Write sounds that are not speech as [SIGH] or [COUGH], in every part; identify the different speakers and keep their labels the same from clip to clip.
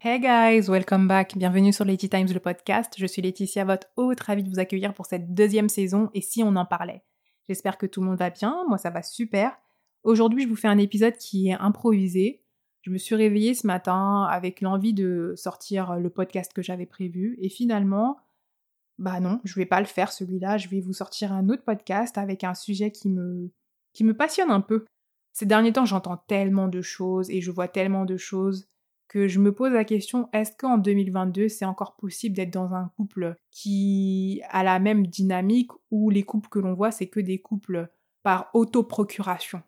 Speaker 1: Hey guys, welcome back. Bienvenue sur Letty Times, le podcast. Je suis Laetitia, votre hôte, ravie de vous accueillir pour cette deuxième saison et si on en parlait. J'espère que tout le monde va bien, moi ça va super. Aujourd'hui, je vous fais un épisode qui est improvisé. Je me suis réveillée ce matin avec l'envie de sortir le podcast que j'avais prévu et finalement, bah non, je vais pas le faire celui-là, je vais vous sortir un autre podcast avec un sujet qui me qui me passionne un peu. Ces derniers temps, j'entends tellement de choses et je vois tellement de choses que je me pose la question est-ce qu'en 2022, c'est encore possible d'être dans un couple qui a la même dynamique ou les couples que l'on voit, c'est que des couples par autoprocuration?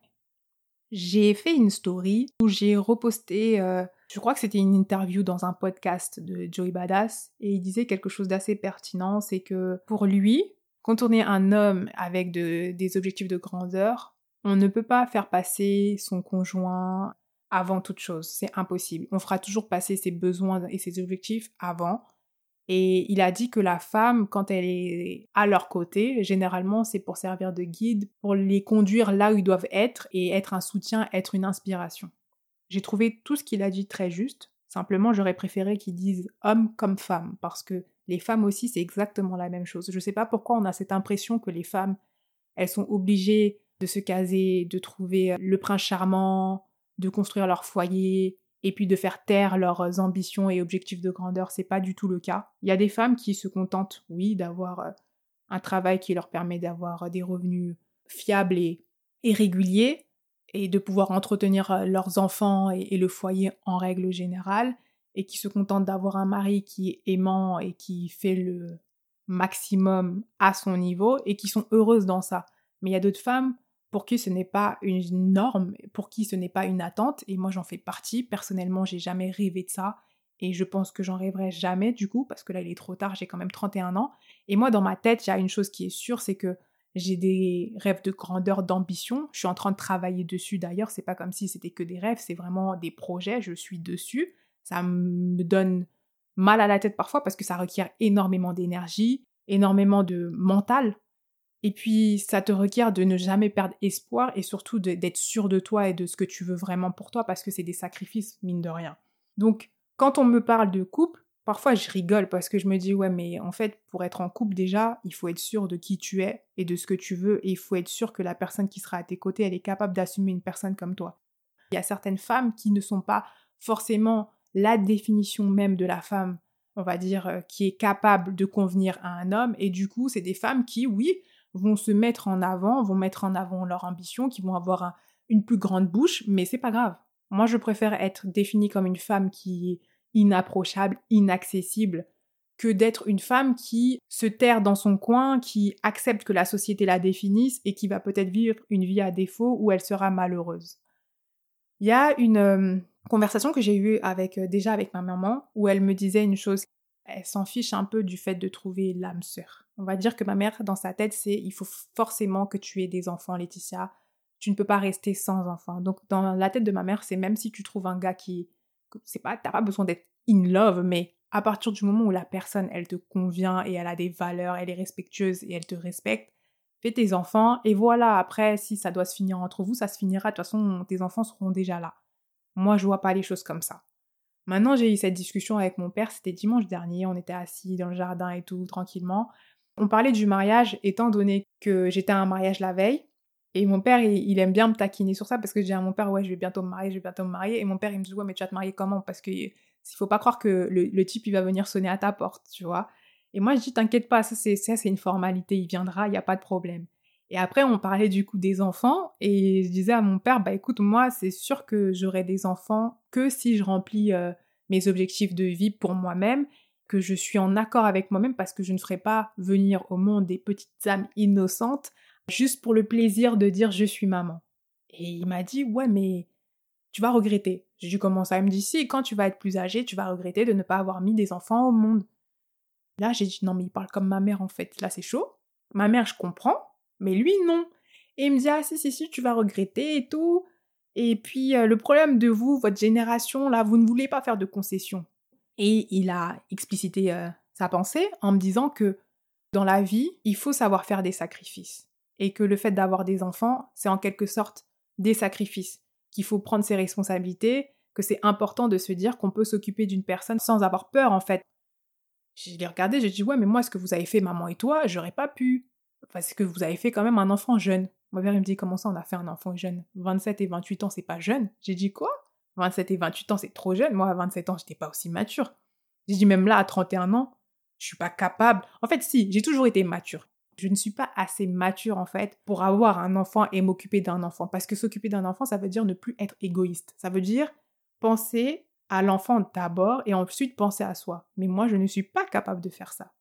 Speaker 1: J'ai fait une story où j'ai reposté, euh, je crois que c'était une interview dans un podcast de Joey Badass, et il disait quelque chose d'assez pertinent c'est que pour lui, est un homme avec des objectifs de grandeur, on ne peut pas faire passer son conjoint avant toute chose, c'est impossible. On fera toujours passer ses besoins et ses objectifs avant. Et il a dit que la femme, quand elle est à leur côté, généralement c'est pour servir de guide, pour les conduire là où ils doivent être et être un soutien, être une inspiration. J'ai trouvé tout ce qu'il a dit très juste. Simplement, j'aurais préféré qu'il dise homme comme femme, parce que les femmes aussi, c'est exactement la même chose. Je ne sais pas pourquoi on a cette impression que les femmes, elles sont obligées de se caser, de trouver le prince charmant, de construire leur foyer, et puis de faire taire leurs ambitions et objectifs de grandeur, c'est pas du tout le cas. Il y a des femmes qui se contentent, oui, d'avoir euh, un travail qui leur permet d'avoir des revenus fiables et, réguliers, et de pouvoir entretenir euh, leurs enfants et, le foyer en règle générale, et qui se contentent d'avoir un mari qui est aimant et qui fait le maximum à son niveau, et qui sont heureuses dans ça. Mais il y a d'autres femmes pour qui ce n'est pas une norme, pour qui ce n'est pas une attente, et moi j'en fais partie. Personnellement, j'ai jamais rêvé de ça, et je pense que j'en rêverai jamais du coup, parce que là il est trop tard, j'ai quand même 31 ans. Et moi dans ma tête, il y a une chose qui est sûre, c'est que j'ai des rêves de grandeur, d'ambition. Je suis en train de travailler dessus d'ailleurs, c'est pas comme si c'était que des rêves, c'est vraiment des projets, je suis dessus. Ça me donne mal à la tête parfois parce que ça requiert énormément d'énergie, énormément de mental et puis, ça te requiert de ne jamais perdre espoir et surtout d'être sûr de toi et de ce que tu veux vraiment pour toi parce que c'est des sacrifices, mine de rien. Donc, quand on me parle de couple, parfois je rigole parce que je me dis, ouais, mais en fait, pour être en couple, déjà, il faut être sûr de qui tu es et de ce que tu veux et il faut être sûr que la personne qui sera à tes côtés, elle est capable d'assumer une personne comme toi. Il y a certaines femmes qui ne sont pas forcément la définition même de la femme, on va dire, euh, qui est capable de convenir à un homme et du coup, c'est des femmes qui, oui, vont se mettre en avant, vont mettre en avant leur ambition, qui vont avoir une plus grande bouche, mais c'est pas grave. Moi, je préfère être définie comme une femme qui est inapprochable, inaccessible, que d'être une femme qui se terre dans son coin, qui accepte que la société la définisse et qui va peut-être vivre une vie à défaut où elle sera malheureuse. Il y a une euh, conversation que j'ai eue avec euh, déjà avec ma maman où elle me disait une chose elle s'en fiche un peu du fait de trouver l'âme sœur. On va dire que ma mère, dans sa tête, c'est il faut forcément que tu aies des enfants, Laetitia. Tu ne peux pas rester sans enfants. Donc, dans la tête de ma mère, c'est même si tu trouves un gars qui. C'est pas, t'as pas besoin d'être in love, mais à partir du moment où la personne, elle te convient et elle a des valeurs, elle est respectueuse et elle te respecte, fais tes enfants et voilà, après, si ça doit se finir entre vous, ça se finira. De toute façon, tes enfants seront déjà là. Moi, je vois pas les choses comme ça. Maintenant, j'ai eu cette discussion avec mon père, c'était dimanche dernier, on était assis dans le jardin et tout, tranquillement. On parlait du mariage, étant donné que j'étais à un mariage la veille. Et mon père, il, aime bien me taquiner sur ça parce que je dis à mon père, ouais, je vais bientôt me marier, je vais bientôt me marier. Et mon père, il me dit, ouais, mais tu vas te marier comment? Parce que il faut pas croire que le, type, il va venir sonner à ta porte, tu vois. Et moi, je dis, t'inquiète pas, ça, c'est une formalité, il viendra, il n'y a pas de problème. Et après, on parlait du coup des enfants, et je disais à mon père, bah écoute, moi, c'est sûr que j'aurai des enfants que si je remplis euh, mes objectifs de vie pour moi-même, que je suis en accord avec moi-même parce que je ne ferai pas venir au monde des petites âmes innocentes juste pour le plaisir de dire je suis maman. Et il m'a dit, ouais, mais tu vas regretter. J'ai dû commencer à me dire, si, quand tu vas être plus âgé, tu vas regretter de ne pas avoir mis des enfants au monde. Là, j'ai dit, non, mais il parle comme ma mère en fait. Là, c'est chaud. Ma mère, je comprends mais lui non. Et il me dit ah si si si tu vas regretter et tout. Et puis euh, le problème de vous, votre génération là, vous ne voulez pas faire de concessions. Et il a explicité euh, sa pensée en me disant que dans la vie, il faut savoir faire des sacrifices. Et que le fait d'avoir des enfants, c'est en quelque sorte des sacrifices. qu'il faut prendre ses responsabilités, que c'est important de se dire qu'on peut s'occuper d'une personne sans avoir peur en fait. Je l'ai regardé, j'ai dit ouais mais moi ce que vous avez fait maman et toi, j'aurais pas pu. Parce que vous avez fait quand même un enfant jeune. Mon père me dit comment ça on a fait un enfant jeune? 27 et 28 ans c'est pas jeune? J'ai dit quoi? 27 et 28 ans c'est trop jeune. Moi à 27 ans j'étais pas aussi mature. J'ai dit même là à 31 ans, je suis pas capable. En fait si, j'ai toujours été mature. Je ne suis pas assez mature en fait pour avoir un enfant et m'occuper d'un enfant. Parce que s'occuper d'un enfant, ça veut dire ne plus être égoïste. Ça veut dire penser à l'enfant d'abord et ensuite penser à soi. Mais moi, je ne suis pas capable de faire ça.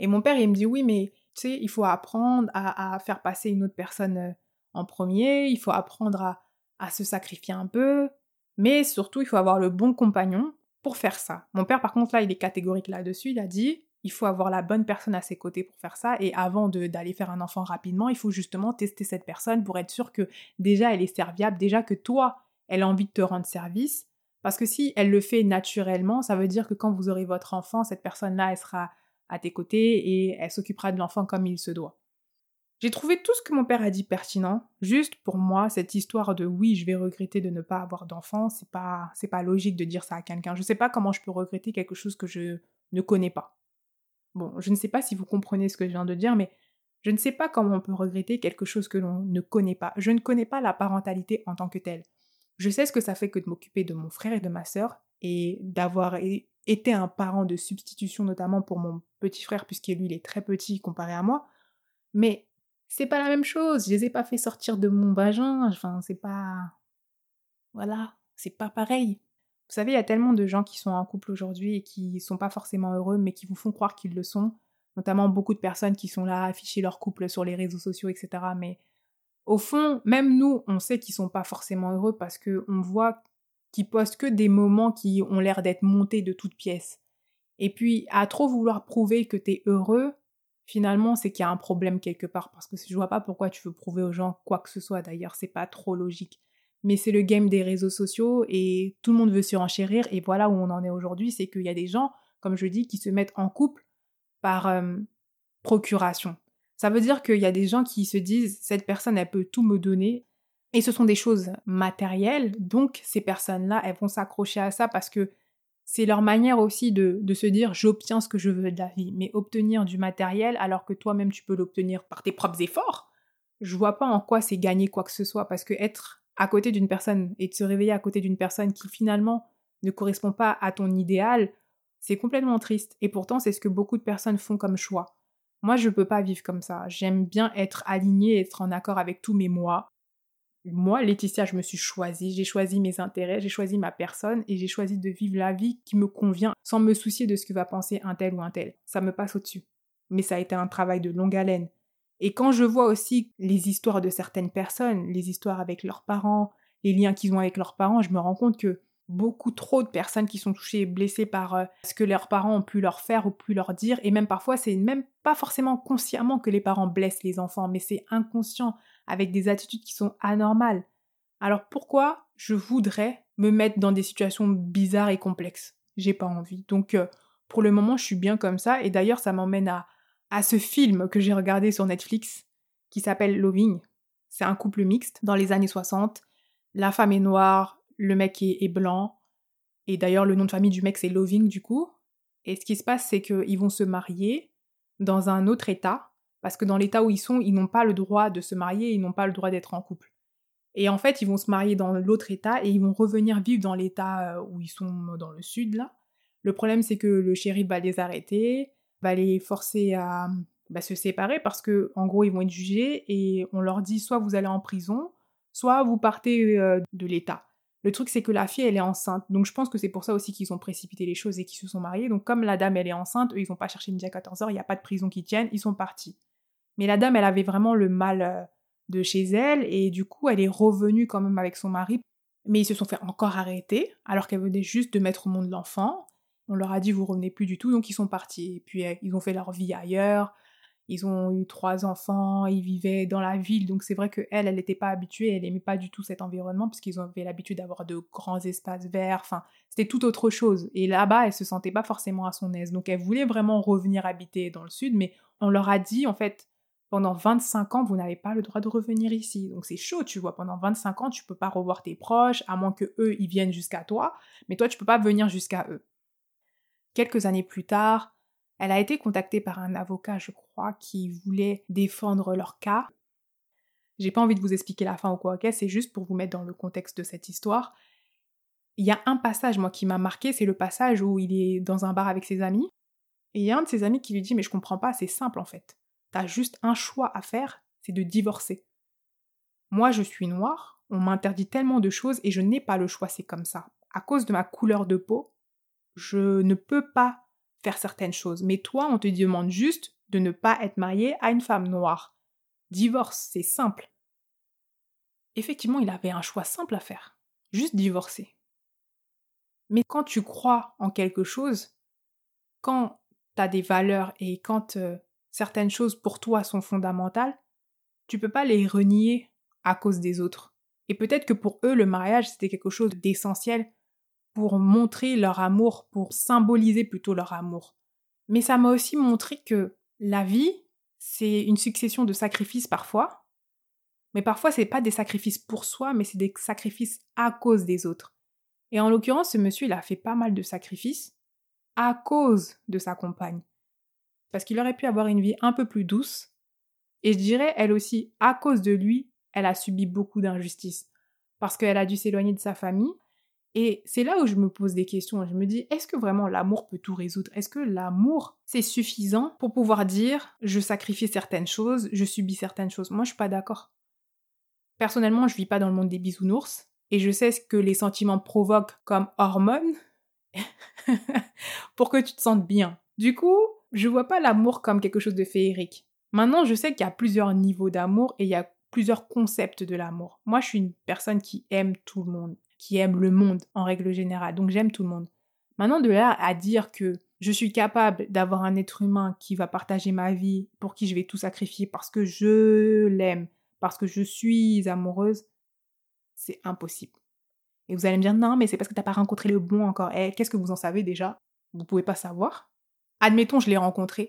Speaker 1: Et mon père, il me dit oui, mais il faut apprendre à, faire passer une autre personne euh, en premier, il faut apprendre à, à se sacrifier un peu, mais surtout, il faut avoir le bon compagnon pour faire ça. Mon père, par contre, là, il est catégorique là-dessus, il a dit il faut avoir la bonne personne à ses côtés pour faire ça. Et avant d'aller faire un enfant rapidement, il faut justement tester cette personne pour être sûr que déjà elle est serviable, déjà que toi, elle a envie de te rendre service. Parce que si elle le fait naturellement, ça veut dire que quand vous aurez votre enfant, cette personne-là, elle sera à tes côtés et elle s'occupera de l'enfant comme il se doit. J'ai trouvé tout ce que mon père a dit pertinent. Juste pour moi, cette histoire de oui, je vais regretter de ne pas avoir d'enfant, c'est pas c'est pas logique de dire ça à quelqu'un. Je sais pas comment je peux regretter quelque chose que je ne connais pas. Bon, je ne sais pas si vous comprenez ce que je viens de dire, mais je ne sais pas comment on peut regretter quelque chose que l'on ne connaît pas. Je ne connais pas la parentalité en tant que telle. Je sais ce que ça fait que de m'occuper de mon frère et de ma sœur et d'avoir un parent de substitution notamment pour mon petit frère puisque lui il est très petit comparé à moi. Mais c'est pas la même chose. Je les ai pas fait sortir de mon vagin. Enfin, c'est pas. Voilà, c'est pas pareil. Vous savez, il y a tellement de gens qui sont en couple aujourd'hui et qui sont pas forcément heureux, mais qui vous font croire qu'ils le sont. Notamment beaucoup de personnes qui sont là à afficher leur couple sur les réseaux sociaux, etc. Mais au fond, même nous, on sait qu'ils sont pas forcément heureux parce que on voit qu'ils postent que des moments qui ont l'air d'être montés de toutes pièces. Et puis, à trop vouloir prouver que tu es heureux, finalement, c'est qu'il y a un problème quelque part. Parce que je vois pas pourquoi tu veux prouver aux gens quoi que ce soit. D'ailleurs, c'est pas trop logique. Mais c'est le game des réseaux sociaux et tout le monde veut surenchérir. Et voilà où on en est aujourd'hui, c'est qu'il y a des gens, comme je dis, qui se mettent en couple par euh, procuration. Ça veut dire qu'il y a des gens qui se disent cette personne, elle peut tout me donner. Et ce sont des choses matérielles, donc ces personnes-là, elles vont s'accrocher à ça parce que c'est leur manière aussi de, se dire j'obtiens ce que je veux de la vie. Mais obtenir du matériel alors que toi-même tu peux l'obtenir par tes propres efforts, je vois pas en quoi c'est gagner quoi que ce soit parce que être à côté d'une personne et de se réveiller à côté d'une personne qui finalement ne correspond pas à ton idéal, c'est complètement triste. Et pourtant, c'est ce que beaucoup de personnes font comme choix. Moi, je peux pas vivre comme ça. J'aime bien être alignée, être en accord avec tous mes moi. Moi, Laetitia, je me suis choisie, j'ai choisi mes intérêts, j'ai choisi ma personne et j'ai choisi de vivre la vie qui me convient sans me soucier de ce que va penser un tel ou un tel. Ça me passe au-dessus. Mais ça a été un travail de longue haleine. Et quand je vois aussi les histoires de certaines personnes, les histoires avec leurs parents, les liens qu'ils ont avec leurs parents, je me rends compte que beaucoup trop de personnes qui sont touchées et blessées par euh, ce que leurs parents ont pu leur faire ou pu leur dire. Et même parfois, c'est même pas forcément consciemment que les parents blessent les enfants, mais c'est inconscient, avec des attitudes qui sont anormales. Alors pourquoi je voudrais me mettre dans des situations bizarres et complexes? J'ai pas envie. Donc euh, pour le moment, je suis bien comme ça. Et d'ailleurs, ça m'emmène à, à ce film que j'ai regardé sur Netflix qui s'appelle Loving. C'est un couple mixte dans les années 60. La femme est noire, le mec est, blanc. Et d'ailleurs, le nom de famille du mec, c'est Loving, du coup. Et ce qui se passe, c'est qu'ils vont se marier dans un autre état, parce que dans l'état où ils sont, ils n'ont pas le droit de se marier, ils n'ont pas le droit d'être en couple. Et en fait, ils vont se marier dans l'autre état et ils vont revenir vivre dans l'état euh, où ils sont dans le sud, là. Le problème, c'est que le shérif va les arrêter, va les forcer à bah, se séparer parce que, en gros, ils vont être jugés et on leur dit soit vous allez en prison, soit vous partez euh, de l'état. Le truc, c'est que la fille, elle est enceinte. Donc, je pense que c'est pour ça aussi qu'ils ont précipité les choses et qu'ils se sont mariés. Donc, comme la dame, elle est enceinte, eux, ils n'ont pas cherché midi à 14h, il n'y a pas de prison qui tienne, ils sont partis. Mais la dame, elle avait vraiment le mal euh, de chez elle et du coup, elle est revenue quand même avec son mari. Mais ils se sont fait encore arrêter alors qu'elle venait juste de mettre au monde l'enfant. On leur a dit, vous revenez plus du tout, donc ils sont partis. Et puis, euh, ils ont fait leur vie ailleurs. Ils ont eu trois enfants, ils vivaient dans la ville, donc c'est vrai qu'elle, elle n'était pas habituée, elle n'aimait pas du tout cet environnement, puisqu'ils avaient l'habitude d'avoir de grands espaces verts, enfin, c'était tout autre chose. Et là-bas, elle se sentait pas forcément à son aise, donc elle voulait vraiment revenir habiter dans le sud, mais on leur a dit, en fait, pendant 25 ans, vous n'avez pas le droit de revenir ici. Donc c'est chaud, tu vois. Pendant 25 ans, tu peux pas revoir tes proches, à moins que eux, ils viennent jusqu'à toi. Mais toi, tu peux pas venir jusqu'à eux. Quelques années plus tard, elle a été contactée par un avocat, je crois, qui voulait défendre leur cas. J'ai pas envie de vous expliquer la fin ou quoi, ok? C'est juste pour vous mettre dans le contexte de cette histoire. Il y a un passage, moi, qui m'a marqué, c'est le passage où il est dans un bar avec ses amis. Et il y a un de ses amis qui lui dit Mais je comprends pas, c'est simple en fait. T'as juste un choix à faire, c'est de divorcer. Moi, je suis noire, on m'interdit tellement de choses et je n'ai pas le choix, c'est comme ça. À cause de ma couleur de peau, je ne peux pas faire certaines choses. Mais toi, on te demande juste de ne pas être marié à une femme noire. Divorce, c'est simple. Effectivement, il avait un choix simple à faire. Juste divorcer. Mais quand tu crois en quelque chose, quand tu as des valeurs et quand euh, certaines choses pour toi sont fondamentales, tu peux pas les renier à cause des autres. Et peut-être que pour eux, le mariage, c'était quelque chose d'essentiel pour montrer leur amour, pour symboliser plutôt leur amour. Mais ça m'a aussi montré que la vie, c'est une succession de sacrifices parfois, mais parfois c'est pas des sacrifices pour soi, mais c'est des sacrifices à cause des autres. Et en l'occurrence, ce monsieur, il a fait pas mal de sacrifices à cause de sa compagne parce qu'il aurait pu avoir une vie un peu plus douce. Et je dirais, elle aussi, à cause de lui, elle a subi beaucoup d'injustices. Parce qu'elle a dû s'éloigner de sa famille. Et c'est là où je me pose des questions. Je me dis, est-ce que vraiment l'amour peut tout résoudre? Est-ce que l'amour, c'est suffisant pour pouvoir dire, je sacrifie certaines choses, je subis certaines choses? Moi, je suis pas d'accord. Personnellement, je vis pas dans le monde des bisounours. Et je sais ce que les sentiments provoquent comme hormones [LAUGHS] pour que tu te sentes bien. Du coup, je vois pas l'amour comme quelque chose de féerique. Maintenant, je sais qu'il y a plusieurs niveaux d'amour et il y a plusieurs concepts de l'amour. Moi, je suis une personne qui aime tout le monde, qui aime le monde en règle générale, donc j'aime tout le monde. Maintenant, de là à dire que je suis capable d'avoir un être humain qui va partager ma vie, pour qui je vais tout sacrifier parce que je l'aime, parce que je suis amoureuse, c'est impossible. Et vous allez me dire, non, mais c'est parce que tu n'as pas rencontré le bon encore. Eh, qu'est-ce que vous en savez déjà? Vous pouvez pas savoir. Admettons, je l'ai rencontré,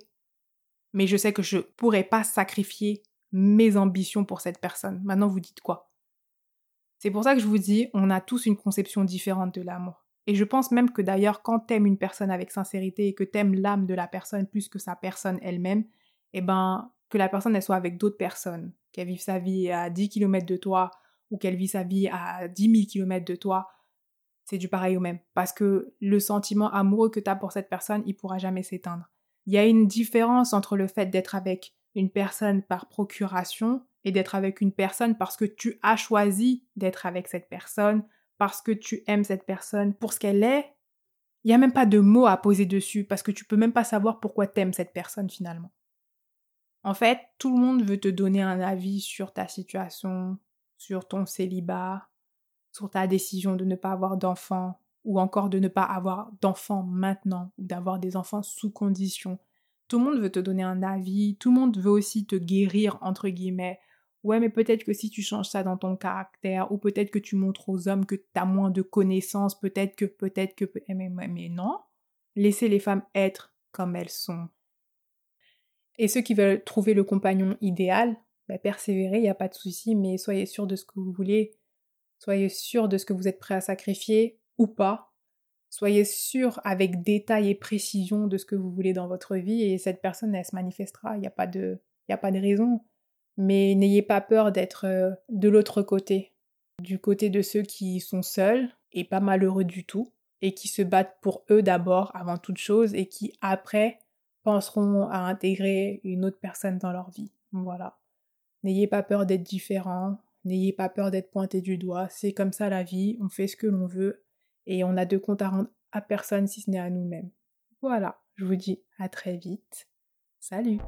Speaker 1: mais je sais que je pourrais pas sacrifier mes ambitions pour cette personne. Maintenant, vous dites quoi? C'est pour ça que je vous dis, on a tous une conception différente de l'amour. Et je pense même que d'ailleurs, quand t'aimes une personne avec sincérité et que t'aimes l'âme de la personne plus que sa personne elle-même, eh ben, que la personne soit avec d'autres personnes, qu'elle vive sa vie à 10 km de toi ou qu'elle vive sa vie à 10 000 km de toi, c'est du pareil au même. Parce que le sentiment amoureux que tu as pour cette personne, il pourra jamais s'éteindre. Il y a une différence entre le fait d'être avec une personne par procuration et d'être avec une personne parce que tu as choisi d'être avec cette personne, parce que tu aimes cette personne pour ce qu'elle est. Il n'y a même pas de mots à poser dessus parce que tu peux même pas savoir pourquoi t'aimes cette personne finalement. En fait, tout le monde veut te donner un avis sur ta situation, sur ton célibat, sur ta décision de ne pas avoir d'enfants ou encore de ne pas avoir d'enfants maintenant ou d'avoir des enfants sous condition. Tout le monde veut te donner un avis, tout le monde veut aussi te guérir entre guillemets. Ouais, mais peut-être que si tu changes ça dans ton caractère, ou peut-être que tu montres aux hommes que tu as moins de connaissances, peut-être que, peut-être que, mais, mais non. Laissez les femmes être comme elles sont. Et ceux qui veulent trouver le compagnon idéal, ben persévérez, il n'y a pas de souci, mais soyez sûr de ce que vous voulez. Soyez sûr de ce que vous êtes prêt à sacrifier ou pas. Soyez sûr avec détail et précision de ce que vous voulez dans votre vie et cette personne, elle se manifestera. Il n'y a, pas de, a pas de raison. Mais n'ayez pas peur d'être euh, de l'autre côté, du côté de ceux qui sont seuls et pas malheureux du tout et qui se battent pour eux d'abord avant toute chose et qui après penseront à intégrer une autre personne dans leur vie. Voilà. N'ayez pas peur d'être différent, N'ayez pas peur d'être pointé du doigt, c'est comme ça la vie, on fait ce que l'on veut et on a de compte à rendre à personne si ce n'est à nous-mêmes. Voilà, je vous dis à très vite. Salut